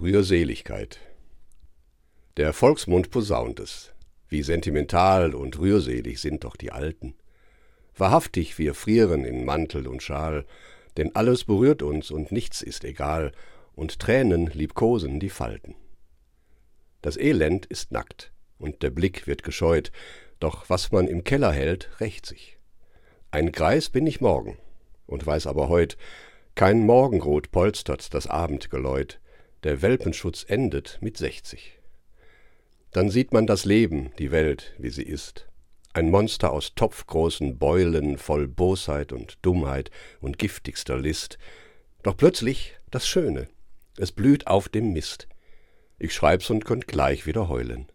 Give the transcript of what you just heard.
Rührseligkeit. Der Volksmund posaunt es. Wie sentimental und rührselig sind doch die Alten. Wahrhaftig, wir frieren in Mantel und Schal, denn alles berührt uns und nichts ist egal, und Tränen liebkosen die Falten. Das Elend ist nackt, und der Blick wird gescheut, doch was man im Keller hält, rächt sich. Ein Greis bin ich morgen, und weiß aber heut, kein Morgenrot polstert das Abendgeläut, der Welpenschutz endet mit sechzig. Dann sieht man das Leben, die Welt, wie sie ist. Ein Monster aus topfgroßen Beulen, voll Bosheit und Dummheit und giftigster List. Doch plötzlich das Schöne, es blüht auf dem Mist. Ich schreib's und könnt gleich wieder heulen.